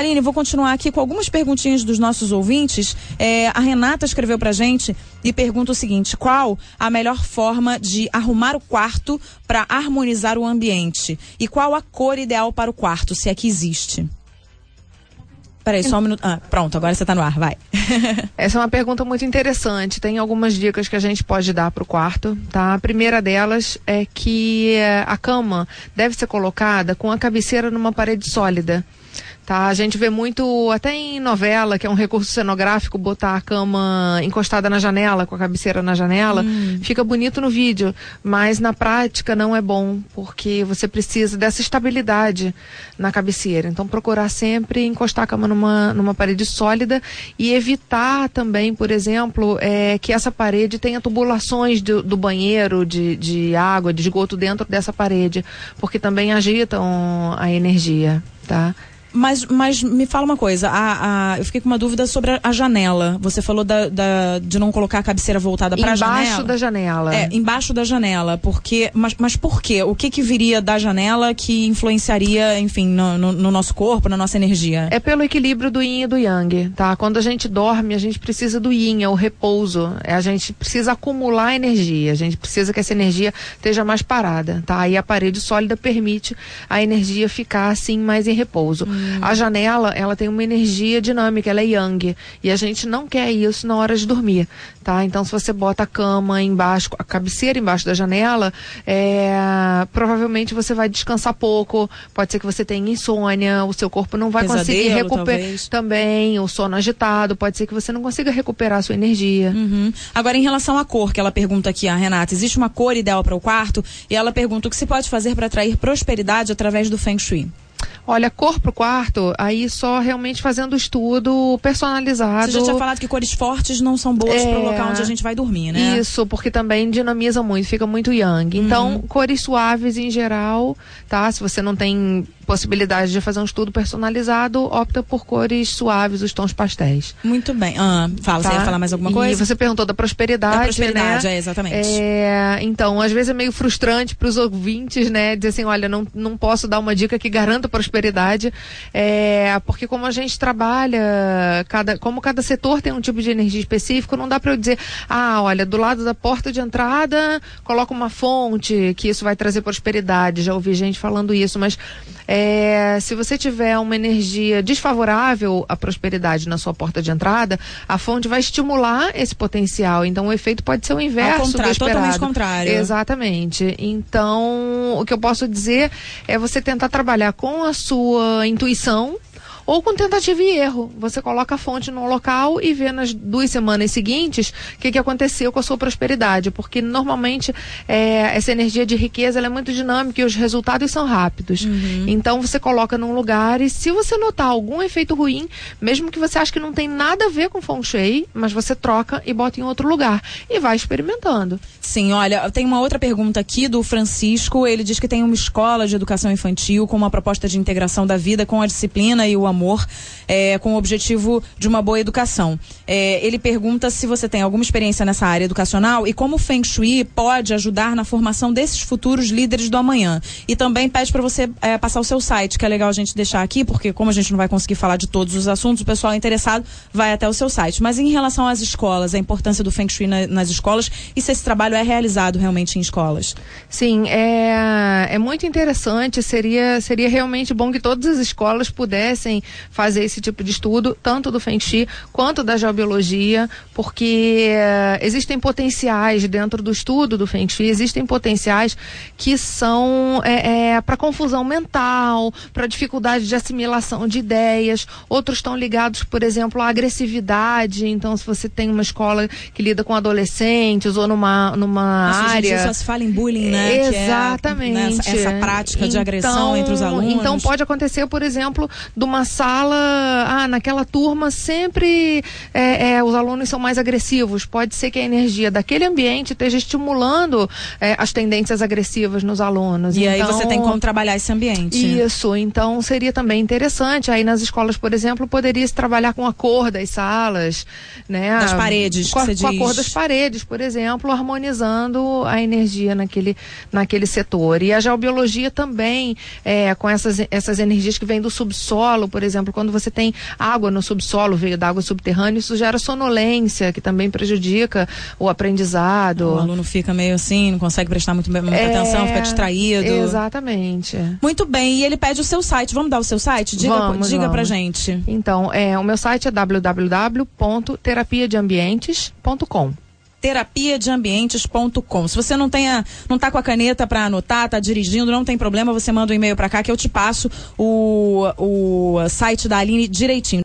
Aline, vou continuar aqui com algumas perguntinhas dos nossos ouvintes. É, a Renata escreveu pra gente e pergunta o seguinte: qual a melhor forma de arrumar o quarto para harmonizar o ambiente? E qual a cor ideal para o quarto, se é que existe? Peraí, só um minuto. Ah, pronto, agora você está no ar, vai. Essa é uma pergunta muito interessante. Tem algumas dicas que a gente pode dar para o quarto, tá? A primeira delas é que eh, a cama deve ser colocada com a cabeceira numa parede sólida. Tá? A gente vê muito, até em novela, que é um recurso cenográfico, botar a cama encostada na janela, com a cabeceira na janela. Hum. Fica bonito no vídeo, mas na prática não é bom, porque você precisa dessa estabilidade na cabeceira. Então, procurar sempre encostar a cama numa, numa parede sólida e evitar também, por exemplo, é, que essa parede tenha tubulações do, do banheiro, de, de água, de esgoto dentro dessa parede, porque também agitam a energia, tá? Mas, mas me fala uma coisa, a, a, eu fiquei com uma dúvida sobre a, a janela. Você falou da, da, de não colocar a cabeceira voltada para a janela. Embaixo da janela. É, embaixo da janela. Porque, mas, mas por quê? O que que viria da janela que influenciaria, enfim, no, no, no nosso corpo, na nossa energia? É pelo equilíbrio do yin e do yang, tá? Quando a gente dorme, a gente precisa do yin, é o repouso. É, a gente precisa acumular energia. A gente precisa que essa energia esteja mais parada, tá? E a parede sólida permite a energia ficar assim mais em repouso. Hum. Hum. A janela, ela tem uma energia dinâmica, ela é yang. E a gente não quer isso na hora de dormir, tá? Então, se você bota a cama embaixo, a cabeceira embaixo da janela, é, provavelmente você vai descansar pouco. Pode ser que você tenha insônia, o seu corpo não vai Pesadelo, conseguir recuperar também, o sono agitado. Pode ser que você não consiga recuperar a sua energia. Uhum. Agora, em relação à cor, que ela pergunta aqui, a Renata, existe uma cor ideal para o quarto? E ela pergunta o que se pode fazer para atrair prosperidade através do Feng Shui. Olha, cor pro quarto, aí só realmente fazendo estudo personalizado. Você já tinha falado que cores fortes não são boas é, para o local onde a gente vai dormir, né? Isso, porque também dinamiza muito, fica muito yang. Então, uhum. cores suaves em geral, tá? Se você não tem possibilidade de fazer um estudo personalizado, opta por cores suaves, os tons pastéis. Muito bem. Ah, fala, tá? você ia falar mais alguma coisa? E você perguntou da prosperidade, da prosperidade, né? é, exatamente. É, então, às vezes é meio frustrante para os ouvintes, né? Dizer assim, olha, não, não posso dar uma dica que garanta prosperidade, é, porque como a gente trabalha, cada, como cada setor tem um tipo de energia específico, não dá para eu dizer, ah, olha, do lado da porta de entrada, coloca uma fonte, que isso vai trazer prosperidade. Já ouvi gente falando isso, mas é, se você tiver uma energia desfavorável à prosperidade na sua porta de entrada, a fonte vai estimular esse potencial. Então o efeito pode ser o inverso Ao do esperado. Totalmente contrário. Exatamente. Então o que eu posso dizer é você tentar trabalhar com a sua intuição ou com tentativa e erro. Você coloca a fonte num local e vê nas duas semanas seguintes o que, que aconteceu com a sua prosperidade. Porque normalmente é, essa energia de riqueza é muito dinâmica e os resultados são rápidos. Uhum. Então você coloca num lugar e se você notar algum efeito ruim, mesmo que você ache que não tem nada a ver com feng shui, mas você troca e bota em outro lugar e vai experimentando. Sim, olha, tem uma outra pergunta aqui do Francisco. Ele diz que tem uma escola de educação infantil com uma proposta de integração da vida com a disciplina e o amor é, com o objetivo de uma boa educação. É, ele pergunta se você tem alguma experiência nessa área educacional e como o Feng Shui pode ajudar na formação desses futuros líderes do amanhã. E também pede para você é, passar o seu site, que é legal a gente deixar aqui, porque como a gente não vai conseguir falar de todos os assuntos, o pessoal interessado vai até o seu site. Mas em relação às escolas, a importância do Feng Shui na, nas escolas e se esse trabalho é realizado realmente em escolas. Sim, é, é muito interessante. Seria, seria realmente bom que todas as escolas pudessem fazer esse tipo de estudo, tanto do Feng Shui quanto da geobiologia, porque uh, existem potenciais dentro do estudo do Feng Shui, existem potenciais que são é, é, para confusão mental, para dificuldade de assimilação de ideias, outros estão ligados, por exemplo, à agressividade. Então, se você tem uma escola que lida com adolescentes ou numa, numa Nossa, área. Só se fala em bullying, né? Exatamente. É, né, essa, essa, prática de agressão entre os alunos. Então, pode acontecer, por exemplo, de uma sala, ah, naquela turma sempre é, é, os alunos são mais agressivos. Pode ser que a energia daquele ambiente esteja estimulando é, as tendências agressivas nos alunos. E então, aí você tem como trabalhar esse ambiente. Isso, então seria também interessante. Aí nas escolas, por exemplo, poderia se trabalhar com a cor das salas, né? Das paredes, com, a, com a cor das paredes, por exemplo, harmonizando a energia naquele, naquele setor. E a geobiologia também, é, com essas, essas energias que vêm do subsolo, por por exemplo, quando você tem água no subsolo, veio da água subterrânea, isso gera sonolência, que também prejudica o aprendizado. O aluno fica meio assim, não consegue prestar muito, muita é, atenção, fica distraído. Exatamente. Muito bem, e ele pede o seu site. Vamos dar o seu site? Diga, vamos, diga vamos. pra gente. Então, é, o meu site é www.terapiadeambientes.com terapiadeambientes.com. Se você não tenha, não tá com a caneta para anotar, tá dirigindo, não tem problema, você manda um e-mail para cá que eu te passo o, o site da Aline direitinho.